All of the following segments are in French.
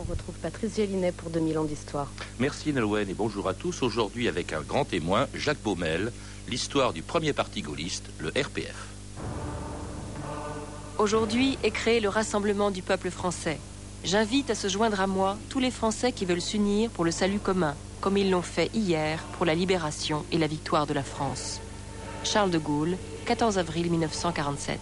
On retrouve Patrice Gélinet pour 2000 ans d'histoire. Merci Nolwenn et bonjour à tous. Aujourd'hui avec un grand témoin, Jacques Baumel, l'histoire du premier parti gaulliste, le RPF. Aujourd'hui est créé le Rassemblement du peuple français. J'invite à se joindre à moi tous les Français qui veulent s'unir pour le salut commun, comme ils l'ont fait hier pour la libération et la victoire de la France. Charles de Gaulle, 14 avril 1947.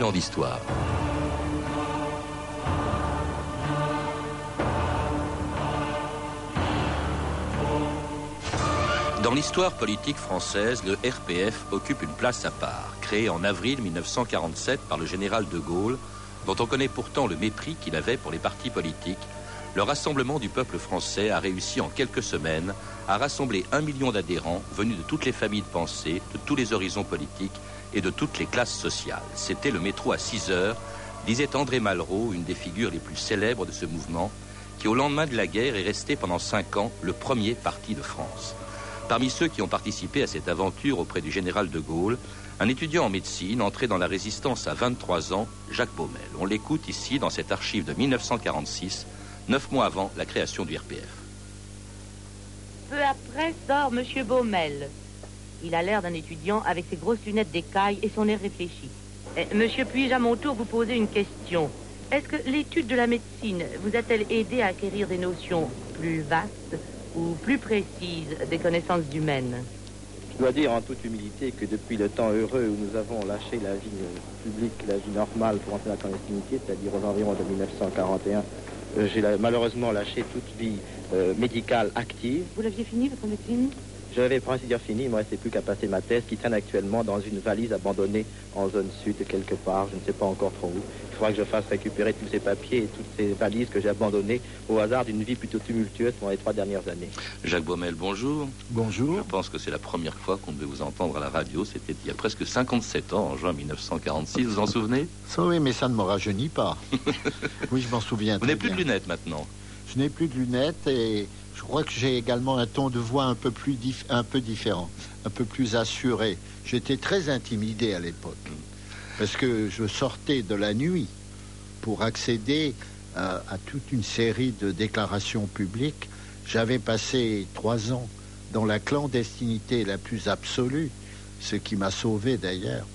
2000 ans d'histoire. Dans l'histoire politique française, le RPF occupe une place à part, créé en avril 1947 par le général de Gaulle, dont on connaît pourtant le mépris qu'il avait pour les partis politiques. Le Rassemblement du peuple français a réussi en quelques semaines à rassembler un million d'adhérents venus de toutes les familles de pensée, de tous les horizons politiques et de toutes les classes sociales. C'était le métro à 6 heures, disait André Malraux, une des figures les plus célèbres de ce mouvement, qui au lendemain de la guerre est resté pendant cinq ans le premier parti de France. Parmi ceux qui ont participé à cette aventure auprès du général de Gaulle, un étudiant en médecine entré dans la résistance à 23 ans, Jacques Baumel. On l'écoute ici dans cette archive de 1946, neuf mois avant la création du RPF. Peu après sort M. Baumel, il a l'air d'un étudiant avec ses grosses lunettes d'écaille et son air réfléchi. Eh, monsieur, puis-je à mon tour vous poser une question? Est-ce que l'étude de la médecine vous a-t-elle aidé à acquérir des notions plus vastes ou plus précises des connaissances humaines? Je dois dire en toute humilité que depuis le temps heureux où nous avons lâché la vie euh, publique, la vie normale pour entrer dans la clandestinité, c'est-à-dire aux environs de 1941, euh, j'ai malheureusement lâché toute vie euh, médicale active. Vous l'aviez fini, votre médecine? J'avais pour ainsi dire fini, il ne me restait plus qu'à passer ma thèse qui traîne actuellement dans une valise abandonnée en zone sud quelque part, je ne sais pas encore trop où. Il faudra que je fasse récupérer tous ces papiers et toutes ces valises que j'ai abandonnées au hasard d'une vie plutôt tumultueuse pendant les trois dernières années. Jacques Baumel, bonjour. Bonjour. Je pense que c'est la première fois qu'on devait vous entendre à la radio. C'était il y a presque 57 ans, en juin 1946. Vous vous en souvenez? Oui, mais ça ne me rajeunit pas. oui, je m'en souviens. Vous n'avez plus de lunettes maintenant Je n'ai plus de lunettes et je crois que j'ai également un ton de voix un peu, plus un peu différent, un peu plus assuré. J'étais très intimidé à l'époque, parce que je sortais de la nuit pour accéder à, à toute une série de déclarations publiques. J'avais passé trois ans dans la clandestinité la plus absolue, ce qui m'a sauvé d'ailleurs.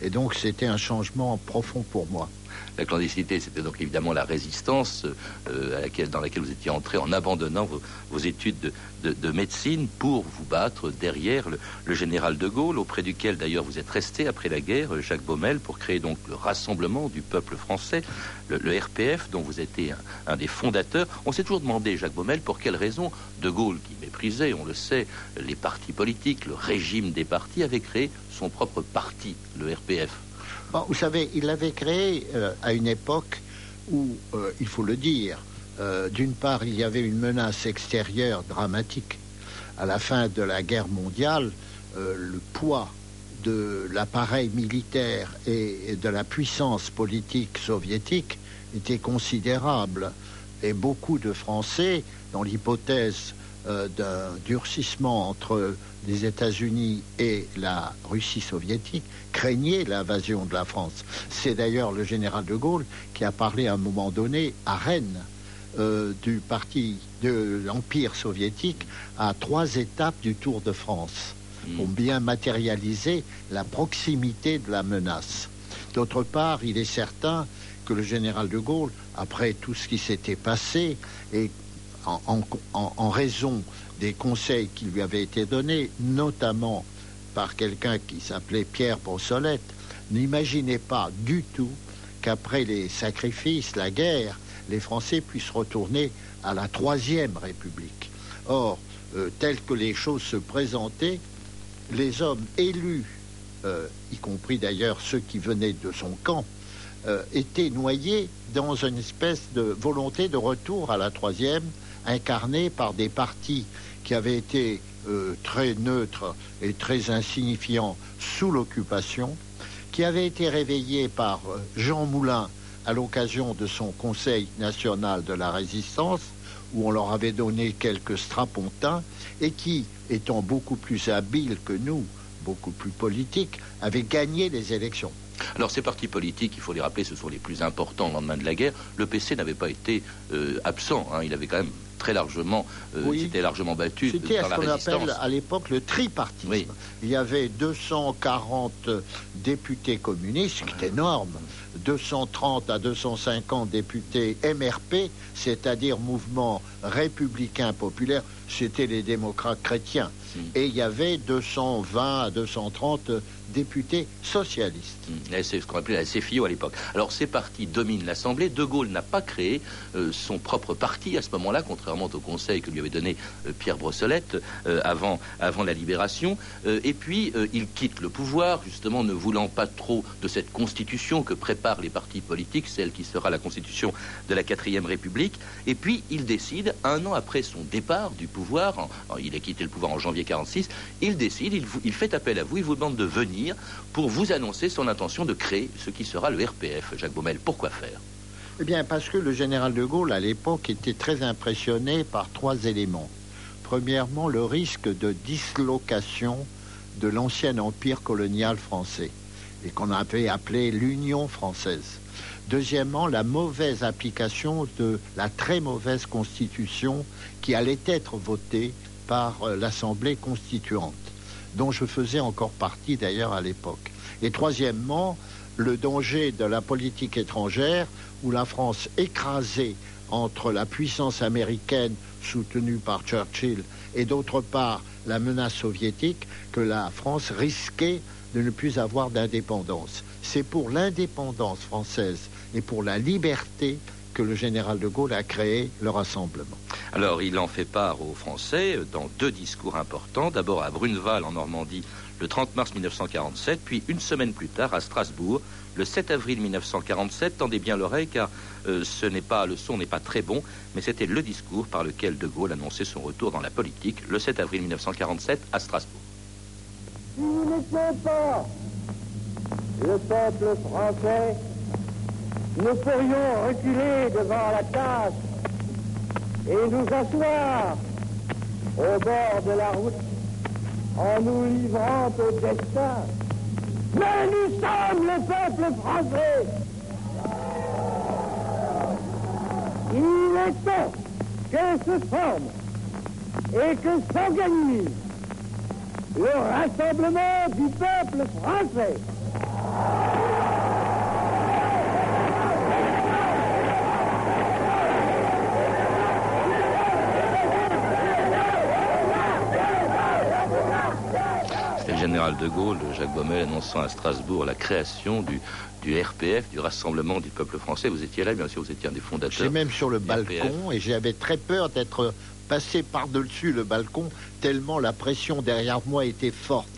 Et donc c'était un changement profond pour moi. La clandestinité, c'était donc évidemment la résistance euh, dans laquelle vous étiez entré en abandonnant vos, études de, médecine pour vous battre derrière le, général de Gaulle, auprès duquel d'ailleurs vous êtes resté après la guerre, Jacques Baumel, pour créer donc le Rassemblement du peuple français, le, RPF, dont vous étiez un, des fondateurs. On s'est toujours demandé, Jacques Baumel, pour quelle raison de Gaulle, qui méprisait, on le sait, les partis politiques, le régime des partis, avait créé son propre parti, le RPF vous savez, il l'avait créé euh, à une époque où, euh, il faut le dire, euh, d'une part, il y avait une menace extérieure dramatique. À la fin de la guerre mondiale, le poids de l'appareil militaire et, de la puissance politique soviétique était considérable. Et beaucoup de Français, dans l'hypothèse d'un durcissement entre les États-Unis et la Russie soviétique craignaient l'invasion de la France. C'est d'ailleurs le général de Gaulle qui a parlé à un moment donné à Rennes euh, du parti de l'Empire soviétique à trois étapes du Tour de France pour hmm. bien matérialiser la proximité de la menace. D'autre part, il est certain que le général de Gaulle, après tout ce qui s'était passé, et en raison des conseils qui lui avaient été donnés, notamment par quelqu'un qui s'appelait Pierre Brossolette, n'imaginait pas du tout qu'après les sacrifices, la guerre, les Français puissent retourner à la Troisième République. Or, euh, telles que les choses se présentaient, les hommes élus, euh, y compris d'ailleurs ceux qui venaient de son camp, euh, étaient noyés dans une espèce de volonté de retour à la Troisième, incarnée par des partis qui avaient été euh, très neutre et très insignifiant sous l'occupation, qui avait été réveillé par euh, Jean Moulin à l'occasion de son Conseil national de la résistance, où on leur avait donné quelques strapontins, et qui, étant beaucoup plus habile que nous, beaucoup plus politique, avait gagné les élections. Alors ces partis politiques, il faut les rappeler, ce sont les plus importants au lendemain de la guerre. Le PC n'avait pas été euh, absent, hein. il avait quand même très largement, euh, c'était largement battu C'était dans ce qu'on appelle à l'époque le tripartisme. Oui. Il y avait 240 députés communistes, ce qui est énorme, 230 à 250 députés MRP, c'est-à-dire mouvement républicain populaire, c'était les démocrates chrétiens. Mm. Et il y avait 220 à 230 députés socialistes. Mm. C'est ce qu'on appelait la CFIO à l'époque. Alors ces partis dominent l'Assemblée. De Gaulle n'a pas créé euh, son propre parti à ce moment-là, contrairement au conseil que lui avait donné euh, Pierre Brossolette euh, avant, avant la libération. Euh, et puis euh, il quitte le pouvoir, justement ne voulant pas trop de cette constitution que préparent les partis politiques, celle qui sera la constitution de la quatrième République. Et puis il décide, un an après son départ du pouvoir, il a quitté le pouvoir en janvier 46, il décide, il, il fait appel à vous, il vous demande de venir pour vous annoncer son intention de créer ce qui sera le RPF. Jacques Baumel, pourquoi faire? Eh bien, parce que le général de Gaulle, à l'époque, était très impressionné par trois éléments. Premièrement, le risque de dislocation de l'ancien empire colonial français, et qu'on avait appelé l'Union française. Deuxièmement, la mauvaise application de la très mauvaise constitution qui allait être votée par euh, l'Assemblée constituante, dont je faisais encore partie d'ailleurs à l'époque. Et troisièmement, le danger de la politique étrangère où la France écrasée entre la puissance américaine soutenue par Churchill et d'autre part la menace soviétique que la France risquait de ne plus avoir d'indépendance. C'est pour l'indépendance française et pour la liberté que le général de Gaulle a créé le rassemblement. Alors, il en fait part aux Français dans deux discours importants. D'abord à Bruneval, en Normandie, le 30 mars 1947, puis une semaine plus tard à Strasbourg, le 7 avril 1947. Tendez bien l'oreille, car euh, ce n'est pas le son n'est pas très bon, mais c'était le discours par lequel De Gaulle annonçait son retour dans la politique, le 7 avril 1947 à Strasbourg. Si nous n'étions pas le peuple français, nous pourrions reculer devant la tâche et nous asseoir au bord de la route en nous livrant au destin. Mais nous sommes le peuple français. Il est temps que se forme et que s'organise le rassemblement du peuple français. Général de Gaulle, Jacques Baumel, annonçant à Strasbourg la création du, du RPF, du Rassemblement du peuple français. Vous étiez là, bien sûr, vous étiez un des fondateurs. J'étais même sur le balcon et j'avais très peur d'être passé par-dessus le balcon tellement la pression derrière moi était forte.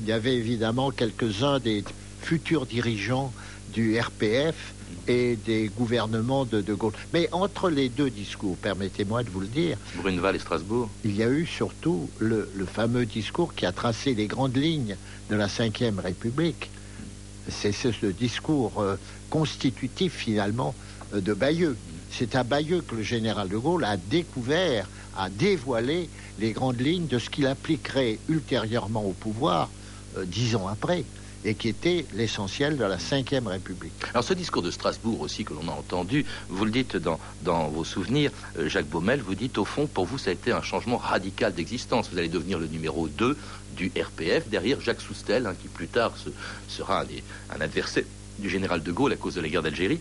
Il y avait évidemment quelques-uns des futurs dirigeants du RPF et des gouvernements de De Gaulle. Mais entre les deux discours, permettez-moi de vous le dire, Bruneval et Strasbourg. il y a eu surtout le, le fameux discours qui a tracé les grandes lignes de la Ve République. C'est c'est ce discours euh, constitutif finalement euh, de Bayeux. C'est à Bayeux que le général de Gaulle a découvert, a dévoilé les grandes lignes de ce qu'il appliquerait ultérieurement au pouvoir euh, dix ans après, et qui était l'essentiel de la Ve République. Alors ce discours de Strasbourg aussi que l'on a entendu, vous le dites dans, dans vos souvenirs, euh, Jacques Baumel, vous dites au fond, pour vous, ça a été un changement radical d'existence. Vous allez devenir le numéro 2 du RPF, derrière Jacques Soustel, hein, qui plus tard se- sera un adversaire du général de Gaulle à cause de la guerre d'Algérie.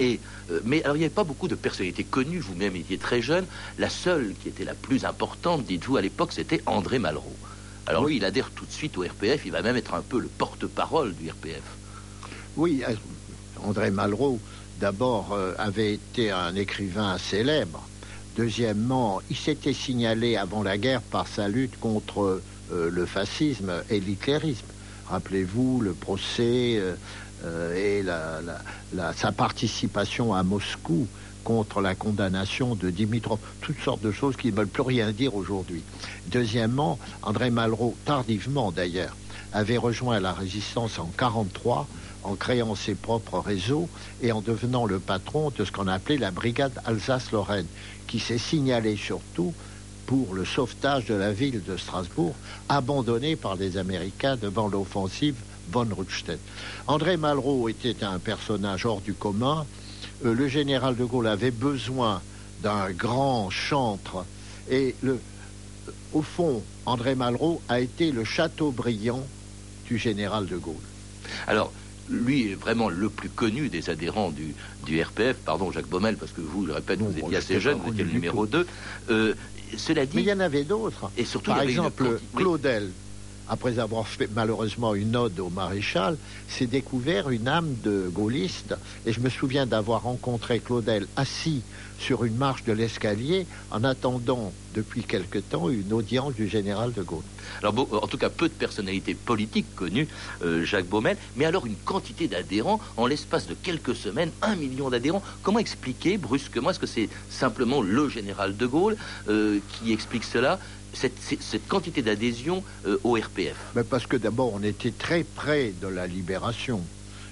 Et, euh, mais alors il n'y avait pas beaucoup de personnalités connues, vous-même étiez très jeune. La seule qui était la plus importante, dites-vous, à l'époque, c'était André Malraux. Alors il adhère tout de suite au RPF, il va même être un peu le porte-parole du RPF. Oui, euh, André Malraux, d'abord, euh, avait été un écrivain célèbre. Deuxièmement, il s'était signalé avant la guerre par sa lutte contre euh, le fascisme et l'hitlérisme. Rappelez-vous le procès et sa participation à Moscou contre la condamnation de Dimitrov, toutes sortes de choses qui ne veulent plus rien dire aujourd'hui. Deuxièmement, André Malraux, tardivement d'ailleurs, avait rejoint la résistance en 1943 en créant ses propres réseaux et en devenant le patron de ce qu'on appelait la brigade Alsace-Lorraine, qui s'est signalée surtout pour le sauvetage de la ville de Strasbourg, abandonnée par les Américains devant l'offensive von Rundstedt. André Malraux était un personnage hors du commun. Euh, le général de Gaulle avait besoin d'un grand chantre et le, au fond, André Malraux a été le château brillant du général de Gaulle. Alors, lui est vraiment le plus connu des adhérents du, du RPF. Pardon, Jacques Baumel, parce que vous, je répète, vous étiez assez jeune, vous étiez le numéro 2. Euh, cela dit. Mais il y en avait d'autres. Et surtout, Par une exemple. Claudel, après avoir fait malheureusement une ode au maréchal, s'est découvert une âme de gaulliste. Et je me souviens d'avoir rencontré Claudel assis sur une marche de l'escalier en attendant depuis quelque temps une audience du général de Gaulle. Alors, en tout cas, peu de personnalités politiques connues, euh, Jacques Baumel, mais alors une quantité d'adhérents en l'espace de quelques semaines, un million d'adhérents. Comment expliquer brusquement Est-ce que c'est simplement le général de Gaulle euh, qui explique cela cette, quantité d'adhésion euh, au RPF Mais parce que d'abord, on était très près de la libération.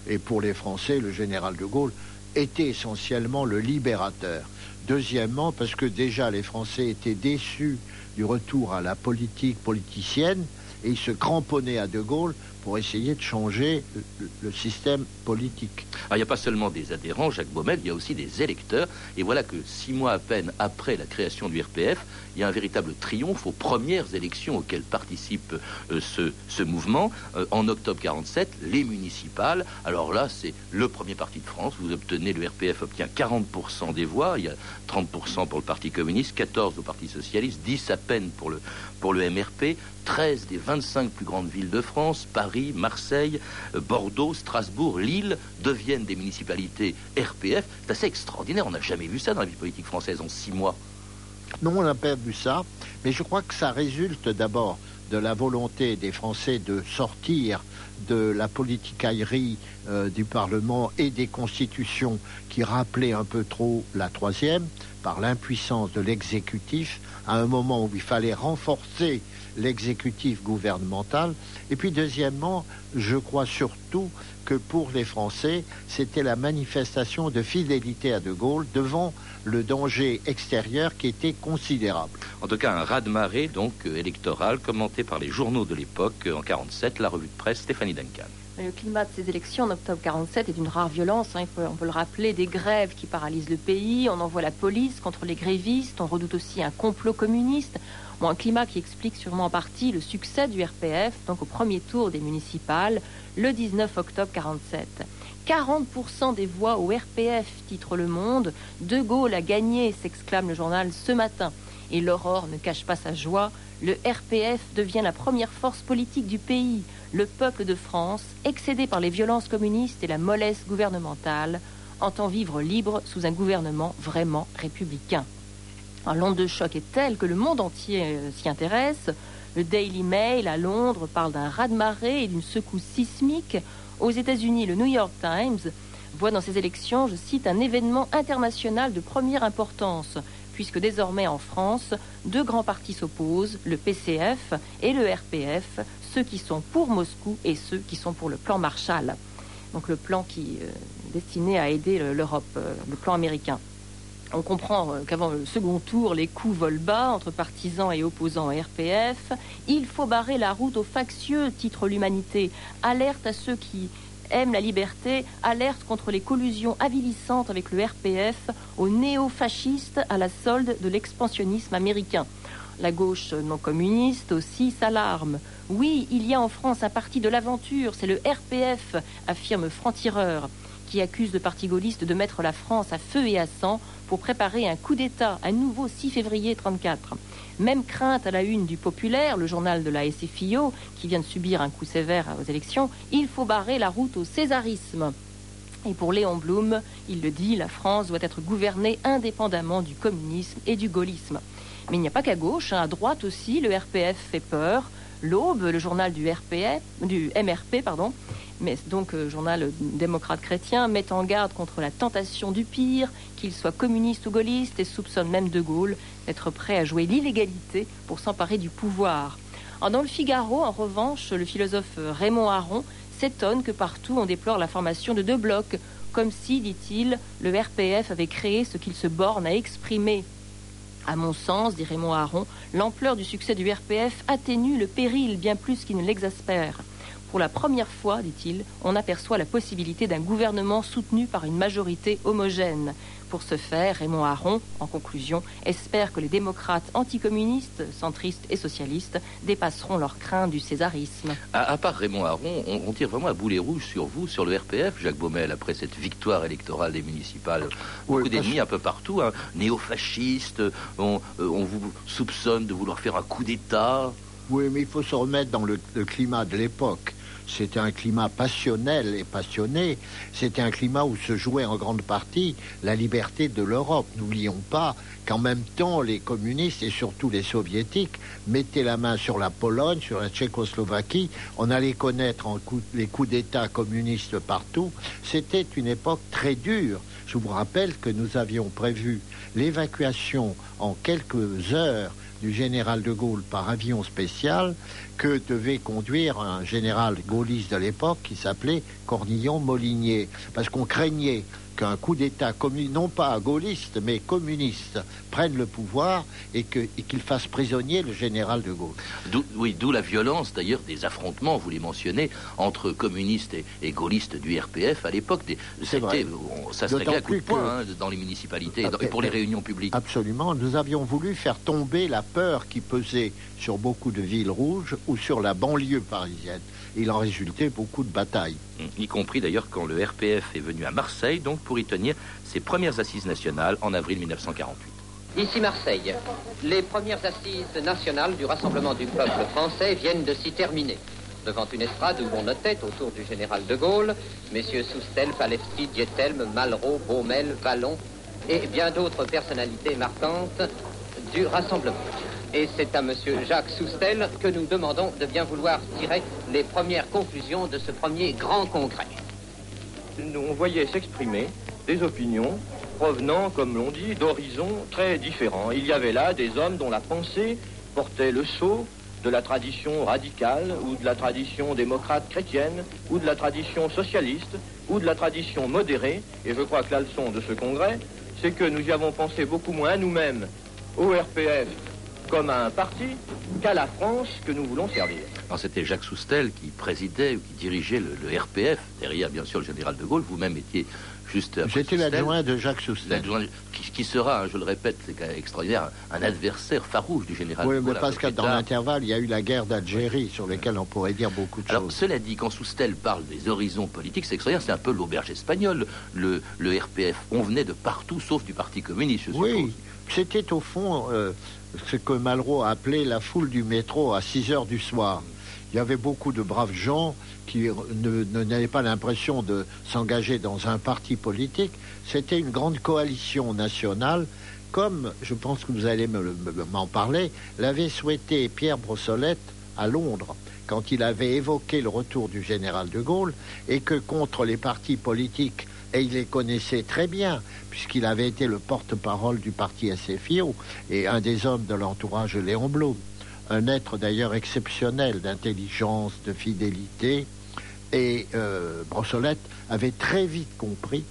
Et pour les Français, le général de Gaulle était essentiellement le libérateur. Deuxièmement, parce que déjà les Français étaient déçus du retour à la politique politicienne et ils se cramponnaient à De Gaulle pour essayer de changer le, système politique. Alors, il n'y a pas seulement des adhérents, Jacques Baumel, il y a aussi des électeurs. Et voilà que six mois à peine après la création du RPF, il y a un véritable triomphe aux premières élections auxquelles participe euh, ce, ce mouvement. Euh, en octobre 47, les municipales. Alors là, c'est le premier parti de France. Vous obtenez, le RPF obtient 40% des voix. Il y a 30% pour le Parti communiste, 14 au Parti socialiste, 10 à peine pour le, pour le MRP. 13 des 25 plus grandes villes de France, Paris, Marseille, euh, Bordeaux, Strasbourg, Lille, deviennent des municipalités RPF. C'est assez extraordinaire, on n'a jamais vu ça dans la vie politique française en six mois. Non, on n'a pas vu ça, mais je crois que ça résulte d'abord de la volonté des Français de sortir de la politicaillerie euh, du Parlement et des constitutions qui rappelaient un peu trop la troisième par l'impuissance de l'exécutif à un moment où il fallait renforcer l'exécutif gouvernemental. Et puis deuxièmement, je crois surtout que pour les Français, c'était la manifestation de fidélité à De Gaulle devant le danger extérieur qui était considérable. En tout cas, un raz-de-marée donc euh, électoral commenté par les journaux de l'époque euh, en 47, la revue de presse Stéphanie Duncan. Le climat de ces élections en octobre 47 est d'une rare violence. hein, on peut le rappeler, des grèves qui paralysent le pays. On envoie la police contre les grévistes. On redoute aussi un complot communiste. Un climat qui explique sûrement en partie le succès du RPF, donc au premier tour des municipales, le 19 octobre 47. 40% des voix au RPF, titre Le Monde. De Gaulle a gagné, s'exclame le journal ce matin. Et l'aurore ne cache pas sa joie. Le RPF devient la première force politique du pays. Le peuple de France, excédé par les violences communistes et la mollesse gouvernementale, entend vivre libre sous un gouvernement vraiment républicain. L'onde de choc est telle que le monde entier euh, s'y intéresse. Le Daily Mail à Londres parle d'un raz-de-marée et d'une secousse sismique. Aux États-Unis, le New York Times voit dans ces élections, je cite, un événement international de première importance, puisque désormais en France, deux grands partis s'opposent, le PCF et le RPF, ceux qui sont pour Moscou et ceux qui sont pour le plan Marshall. Donc le plan qui euh, destiné à aider le- l'Europe, euh, le plan américain. On comprend euh, qu'avant le second tour, les coups volent bas entre partisans et opposants RPF. Il faut barrer la route aux factieux, titre l'Humanité. Alerte à ceux qui aiment la liberté, alerte contre les collusions avilissantes avec le RPF, aux néo-fascistes à la solde de l'expansionnisme américain. La gauche non communiste aussi s'alarme. Oui, il y a en France un parti de l'aventure, c'est le RPF, affirme Franc-Tireur, qui accuse le parti gaulliste de mettre la France à feu et à sang pour préparer un coup d'État à nouveau 6 février 34. Même crainte à la une du Populaire, le journal de la SFIO, qui vient de subir un coup sévère aux élections, il faut barrer la route au césarisme. Et pour Léon Blum, il le dit, la France doit être gouvernée indépendamment du communisme et du gaullisme. Mais il n'y a pas qu'à gauche, hein, à droite aussi, le RPF fait peur. L'Aube, le journal du, RPF, du MRP, pardon, mais donc euh, journal démocrate chrétien, met en garde contre la tentation du pire, qu'il soit communiste ou gaulliste, et soupçonne même De Gaulle d'être prêt à jouer l'illégalité pour s'emparer du pouvoir. dans le Figaro, en revanche, le philosophe Raymond Aron s'étonne que partout on déplore la formation de deux blocs, comme si, dit-il, le RPF avait créé ce qu'il se borne à exprimer. À mon sens, dit Raymond Aron, l'ampleur du succès du RPF atténue le péril bien plus qu'il ne l'exaspère. Pour la première fois, dit-il, on aperçoit la possibilité d'un gouvernement soutenu par une majorité homogène. Pour ce faire, Raymond Aron, en conclusion, espère que les démocrates anticommunistes, centristes et socialistes dépasseront leur crainte du césarisme. À, part Raymond Aron, on, tire vraiment un boulet rouge sur vous, sur le RPF, Jacques Baumel, après cette victoire électorale des municipales. Beaucoup d'ennemis un peu partout, hein. néofascistes, on, euh, on vous soupçonne de vouloir faire un coup d'État. Oui, mais il faut se remettre dans le climat de l'époque. C'était un climat passionnel et passionné. C'était un climat où se jouait en grande partie la liberté de l'Europe. N'oublions pas qu'en même temps, les communistes et surtout les soviétiques mettaient la main sur la Pologne, sur la Tchécoslovaquie. On allait connaître les coups d'État communistes partout. C'était une époque très dure. Je vous rappelle que nous avions prévu l'évacuation en quelques heures du général de Gaulle par avion spécial que devait conduire un général gaulliste de l'époque qui s'appelait Cornillon Molinier. Parce qu'on craignait qu'un coup d'État, non pas gaulliste, mais communiste, prenne le pouvoir et qu'il fasse prisonnier le général de Gaulle. oui, d'où la violence d'ailleurs des affrontements, vous les mentionnez, entre communistes et, gaullistes du RPF à l'époque. Ça se réglait à coup de poing hein, dans les municipalités et pour les réunions publiques. Absolument. Nous avions voulu faire tomber la peur qui pesait sur beaucoup de villes rouges ou sur la banlieue parisienne il en résultait beaucoup de batailles. Y compris d'ailleurs quand le RPF est venu à Marseille, donc pour y tenir ses premières assises nationales en avril 1948. Ici Marseille. Les premières assises nationales du Rassemblement du peuple français viennent de s'y terminer. Devant une estrade où on notait autour du général de Gaulle, messieurs Soustel, Palefsky, Dietelme, Malraux, Baumel, Vallon et bien d'autres personnalités marquantes du Rassemblement. Et c'est à M. Jacques Soustel que nous demandons de bien vouloir tirer les premières conclusions de ce premier grand congrès. On voyait s'exprimer des opinions provenant, comme l'on dit, d'horizons très différents. Il y avait là des hommes dont la pensée portait le sceau de la tradition radicale ou de la tradition démocrate chrétienne ou de la tradition socialiste ou de la tradition modérée. Et je crois que la leçon de ce congrès, c'est que nous y avons pensé beaucoup moins à nous-mêmes, au RPF comme à un parti qu'à la France que nous voulons servir. C'était Jacques Soustel qui présidait ou qui dirigeait le, RPF, derrière bien sûr le général de Gaulle. Vous-même étiez juste. J'étais l'adjoint de Jacques Soustel. Qui, qui, sera, hein, je le répète, c'est extraordinaire, un adversaire farouche du général de Gaulle. Oui, mais parce que dans l'intervalle, il y a eu la guerre d'Algérie, sur laquelle on pourrait dire beaucoup de Alors, choses. Cela dit, quand Soustel parle des horizons politiques, c'est extraordinaire, c'est un peu l'auberge espagnole, le, le, RPF. On venait de partout, sauf du Parti communiste, je oui. C'était au fond euh, ce que Malraux appelait la foule du métro à 6 heures du soir. Il y avait beaucoup de braves gens qui n'avaient pas l'impression de s'engager dans un parti politique. C'était une grande coalition nationale, comme je pense que vous allez m'en parler, l'avait souhaité Pierre Brossolette à Londres quand il avait évoqué le retour du général de Gaulle et que contre les partis politiques et il les connaissait très bien, puisqu'il avait été le porte-parole du parti SFIO et un des hommes de l'entourage Léon Blum. Un être d'ailleurs exceptionnel d'intelligence, de fidélité. Et euh, Brossolette avait très vite compris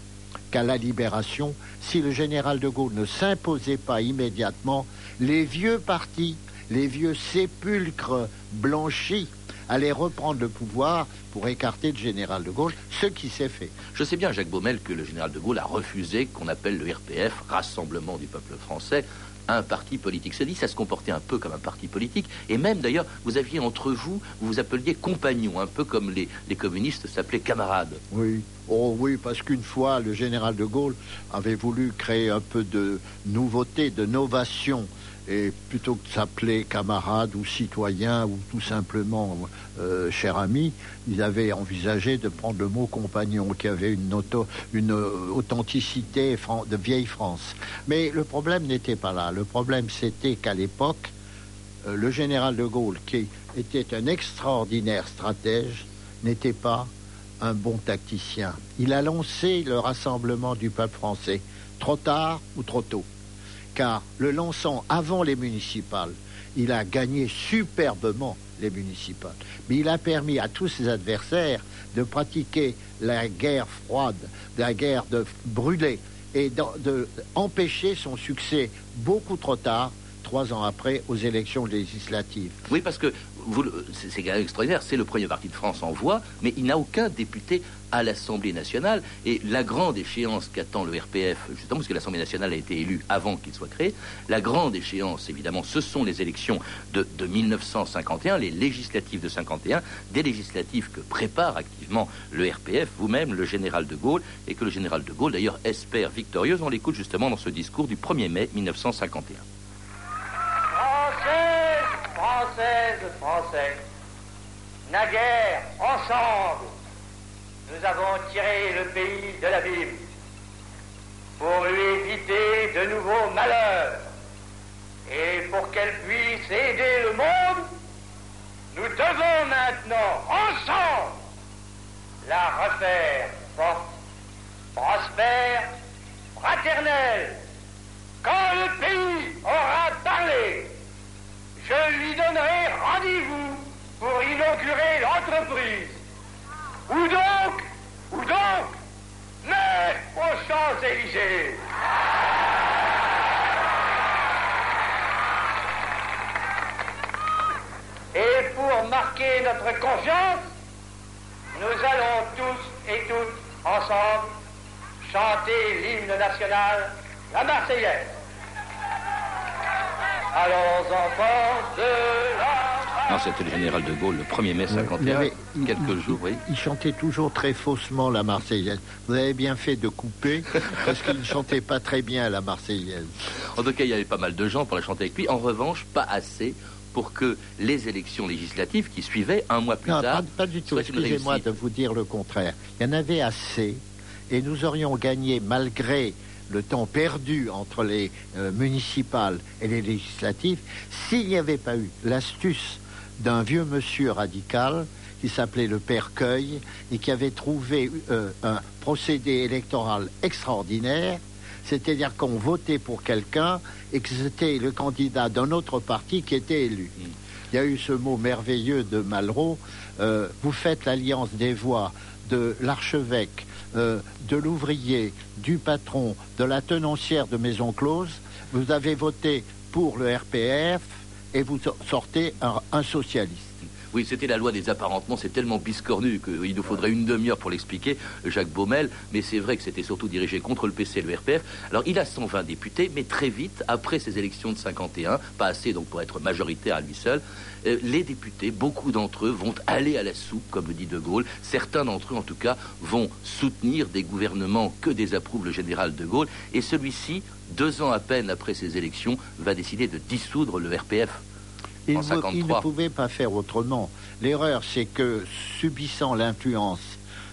qu'à la libération, si le général de Gaulle ne s'imposait pas immédiatement, les vieux partis, les vieux sépulcres blanchis allait reprendre le pouvoir pour écarter le général de Gaulle, ce qui s'est fait. Je sais bien, Jacques Baumel, que le général de Gaulle a refusé qu'on appelle le RPF, Rassemblement du peuple français, un parti politique. Se dit, ça se comportait un peu comme un parti politique. Et même d'ailleurs, vous aviez entre vous, vous vous appeliez compagnons, un peu comme les, les communistes s'appelaient camarades. Oui. Oh oui, parce qu'une fois, le général de Gaulle avait voulu créer un peu de nouveauté, de novation et plutôt que de s'appeler camarade ou citoyen ou tout simplement euh, cher ami, ils avaient envisagé de prendre le mot compagnon qui avait une, une authenticité de vieille France. Mais le problème n'était pas là. Le problème c'était qu'à l'époque, euh, le général de Gaulle, qui était un extraordinaire stratège, n'était pas un bon tacticien. Il a lancé le rassemblement du peuple français, trop tard ou trop tôt. Car le lançant avant les municipales, il a gagné superbement les municipales. Mais il a permis à tous ses adversaires de pratiquer la guerre froide, la guerre de brûler et d'empêcher son succès beaucoup trop tard trois ans après aux élections législatives. Oui, parce que c'est extraordinaire, c'est le premier parti de France en voix, mais il n'a aucun député à l'Assemblée nationale. Et la grande échéance qu'attend le RPF, justement parce que l'Assemblée nationale a été élue avant qu'il soit créé, la grande échéance, évidemment, ce sont les élections de, de 1951, les législatives de 51, des législatives que prépare activement le RPF, vous-même, le général de Gaulle, et que le général de Gaulle, d'ailleurs, espère victorieuse. On l'écoute justement dans ce discours du 1er mai 1951. Françaises, Français, naguère, ensemble, nous avons tiré le pays de l'abîme pour lui éviter de nouveaux malheurs et pour qu'elle puisse aider le monde, nous devons maintenant, ensemble, la refaire forte, prospère, fraternelle. Quand le pays aura parlé, je lui donnerai rendez-vous pour inaugurer l'entreprise. Où donc Où donc Mais aux Champs-Élysées Et pour marquer notre confiance, nous allons tous et toutes ensemble chanter l'hymne national, la Marseillaise. Allons enfants de la... Non, c'était le général de Gaulle le 1er mai 51, quelques jours, oui. Il chantait toujours très faussement la Marseillaise. Vous avez bien fait de couper, parce qu'il ne chantait pas très bien la Marseillaise. En tout cas, il y avait pas mal de gens pour la chanter avec lui. En revanche, pas assez pour que les élections législatives qui suivaient un mois plus non, tard. Pas, pas du tout. Excusez-moi de vous dire le contraire. Il y en avait assez, et nous aurions gagné malgré le temps perdu entre les euh, municipales et les législatives, s'il n'y avait pas eu l'astuce d'un vieux monsieur radical qui s'appelait le Père Cueil et qui avait trouvé euh, un procédé électoral extraordinaire, c'est-à-dire qu'on votait pour quelqu'un et que c'était le candidat d'un autre parti qui était élu. Il y a eu ce mot merveilleux de Malraux, euh, vous faites l'alliance des voix de l'archevêque, euh, de l'ouvrier, du patron, de la tenancière de Maison Close, vous avez voté pour le RPF et vous sortez un, un socialiste. Oui, c'était la loi des apparentements, c'est tellement biscornu qu'il nous faudrait une demi-heure pour l'expliquer, Jacques Baumel, mais c'est vrai que c'était surtout dirigé contre le PC et le RPF. Alors il a 120 députés, mais très vite, après ces élections de 51, pas assez donc pour être majoritaire à lui seul, euh, les députés, beaucoup d'entre eux vont aller à la soupe, comme le dit De Gaulle. Certains d'entre eux, en tout cas, vont soutenir des gouvernements que désapprouve le général De Gaulle. Et celui-ci, deux ans à peine après ces élections, va décider de dissoudre le RPF. Il, en 53. il ne pouvait pas faire autrement. L'erreur, c'est que, subissant l'influence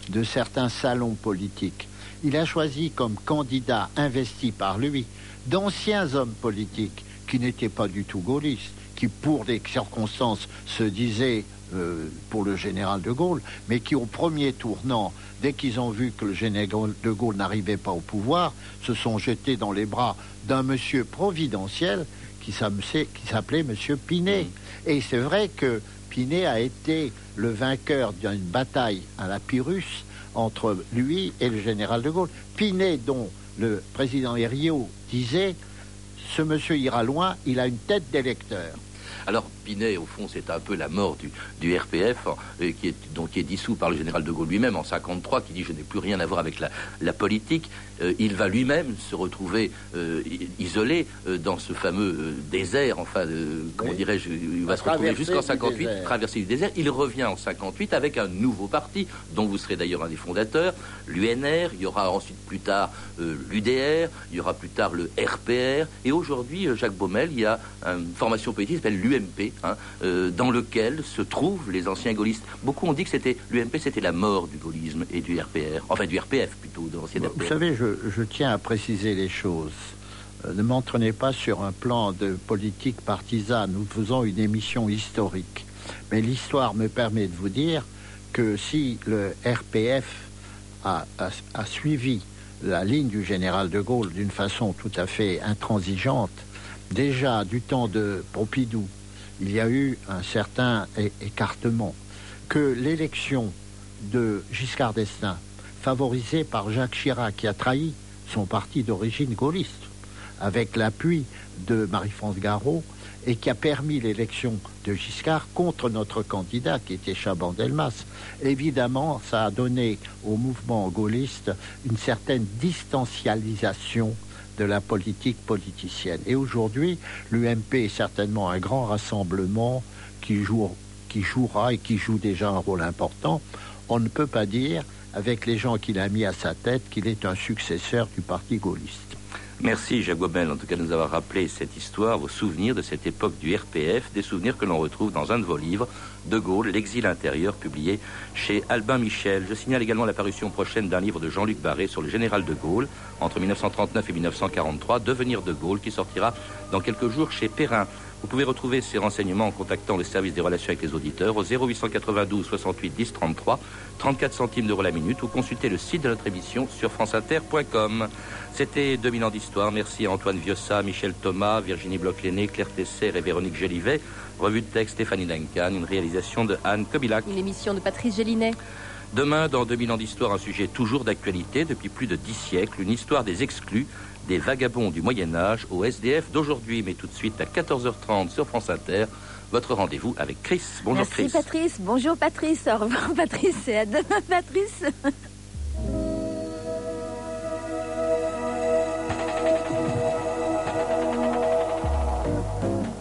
de certains salons politiques, il a choisi comme candidat investi par lui d'anciens hommes politiques qui n'étaient pas du tout gaullistes, qui, pour des circonstances, se disaient euh, pour le général de Gaulle, mais qui, au premier tournant, dès qu'ils ont vu que le général de Gaulle n'arrivait pas au pouvoir, se sont jetés dans les bras d'un monsieur providentiel qui s'appelait Monsieur Pinet. Et c'est vrai que Pinet a été le vainqueur d'une bataille à la Pyrrhus entre lui et le général de Gaulle. Pinet, dont le président Herriot disait ce monsieur ira loin, il a une tête d'électeur. Alors Pinet, au fond, c'est un peu la mort du, du RPF, euh, qui, est, donc, qui est dissous par le général de Gaulle lui-même en 53, qui dit je n'ai plus rien à voir avec la, la politique. Euh, il va lui-même se retrouver euh, isolé euh, dans ce fameux désert, enfin, comment Oui. dirais-je, il va La se retrouver jusqu'en du 58, désert. traversée du désert. Il revient en 58 avec un nouveau parti, dont vous serez d'ailleurs un des fondateurs, l'UNR. Il y aura ensuite plus tard l'UDR, il y aura plus tard le RPR. Et aujourd'hui, Jacques Baumel, il y a une formation politique qui s'appelle l'UMP, hein, euh, dans lequel se trouvent les anciens gaullistes. Beaucoup ont dit que c'était l'UMP, c'était la mort du gaullisme et du RPR, enfin du RPF plutôt, de l'ancien Vous savez, je, je tiens à préciser les choses. Euh, Ne m'entraînez pas sur un plan de politique partisane. Nous faisons une émission historique. Mais l'histoire me permet de vous dire que si le RPF a, a- a suivi la ligne du général de Gaulle d'une façon tout à fait intransigeante, déjà du temps de Pompidou, il y a eu un certain écartement, que l'élection de Giscard d'Estaing, favorisée par Jacques Chirac, qui a trahi son parti d'origine gaulliste, avec l'appui de Marie-France Garot, et qui a permis l'élection de Giscard contre notre candidat, qui était Chaban-Delmas. Évidemment, ça a donné au mouvement gaulliste une certaine distancialisation de la politique politicienne. Et aujourd'hui, l'UMP est certainement un grand rassemblement qui, joue, qui jouera et qui joue déjà un rôle important. On ne peut pas dire, avec les gens qu'il a mis à sa tête, qu'il est un successeur du parti gaulliste. Merci Jacques Gobel, en tout cas de nous avoir rappelé cette histoire, vos souvenirs de cette époque du RPF, des souvenirs que l'on retrouve dans un de vos livres, De Gaulle, l'exil intérieur, publié chez Albin Michel. Je signale également la parution prochaine d'un livre de Jean-Luc Barré sur le général de Gaulle, entre 1939 et 1943, Devenir de Gaulle, qui sortira dans quelques jours chez Perrin. Vous pouvez retrouver ces renseignements en contactant le service des relations avec les auditeurs au 0892 68 10 33, 34 centimes d'euros la minute ou consulter le site de notre émission sur franceinter.com. C'était 2000 ans d'histoire. Merci à Antoine Viossa, Michel Thomas, Virginie Bloch-Léné, Claire Tesser et Véronique Gélivet. Revue de texte Stéphanie Duncan, une réalisation de Anne Kobilac. Une émission de Patrice Gélinet. Demain, dans 2000 ans d'histoire, un sujet toujours d'actualité depuis plus de dix siècles, une histoire des exclus, des vagabonds du Moyen-Âge au SDF d'aujourd'hui. Mais tout de suite à 14h30 sur France Inter, votre rendez-vous avec Chris. Bonjour Merci Chris. Patrice. Bonjour Patrice. Au revoir Patrice et à demain Patrice.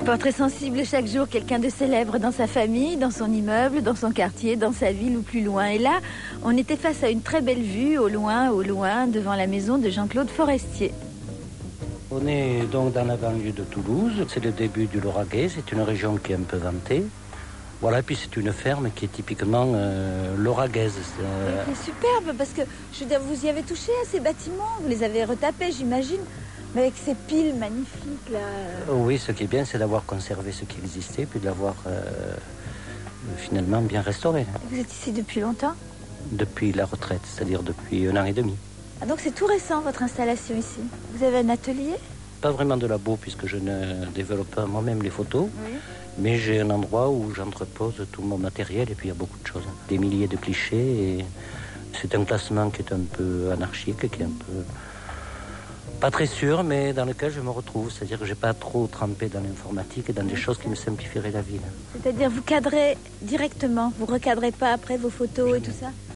Portrait sensible chaque jour, quelqu'un de célèbre dans sa famille, dans son immeuble, dans son quartier, dans sa ville ou plus loin. Et là, on était face à une très belle vue, au loin, au loin, devant la maison de Jean-Claude Forestier. On est donc dans la banlieue de Toulouse. C'est le début du Lauragais. C'est une région qui est un peu vantée. Voilà, puis c'est une ferme qui est typiquement euh, lauragaise. Euh, C'est superbe parce que je veux dire, vous y avez touché à ces bâtiments, vous les avez retapés, j'imagine, mais avec ces piles magnifiques là. oui, ce qui est bien, c'est d'avoir conservé ce qui existait, puis de l'avoir euh, finalement bien restauré Vous êtes ici depuis longtemps? Depuis la retraite, c'est-à-dire depuis un an et demi. Ah, Donc c'est tout récent votre installation ici. Vous avez un atelier? Pas vraiment de labo puisque je ne développe pas moi-même les photos, mais j'ai un endroit où j'entrepose tout mon matériel et puis il y a beaucoup de choses. Des milliers de clichés et c'est un classement qui est un peu anarchique, qui est un peu pas très sûr, mais dans lequel je me retrouve. C'est-à-dire que j'ai pas trop trempé dans l'informatique et dans des choses qui me simplifieraient la vie. C'est-à-dire vous cadrez directement, vous recadrez pas après vos photos et tout ça?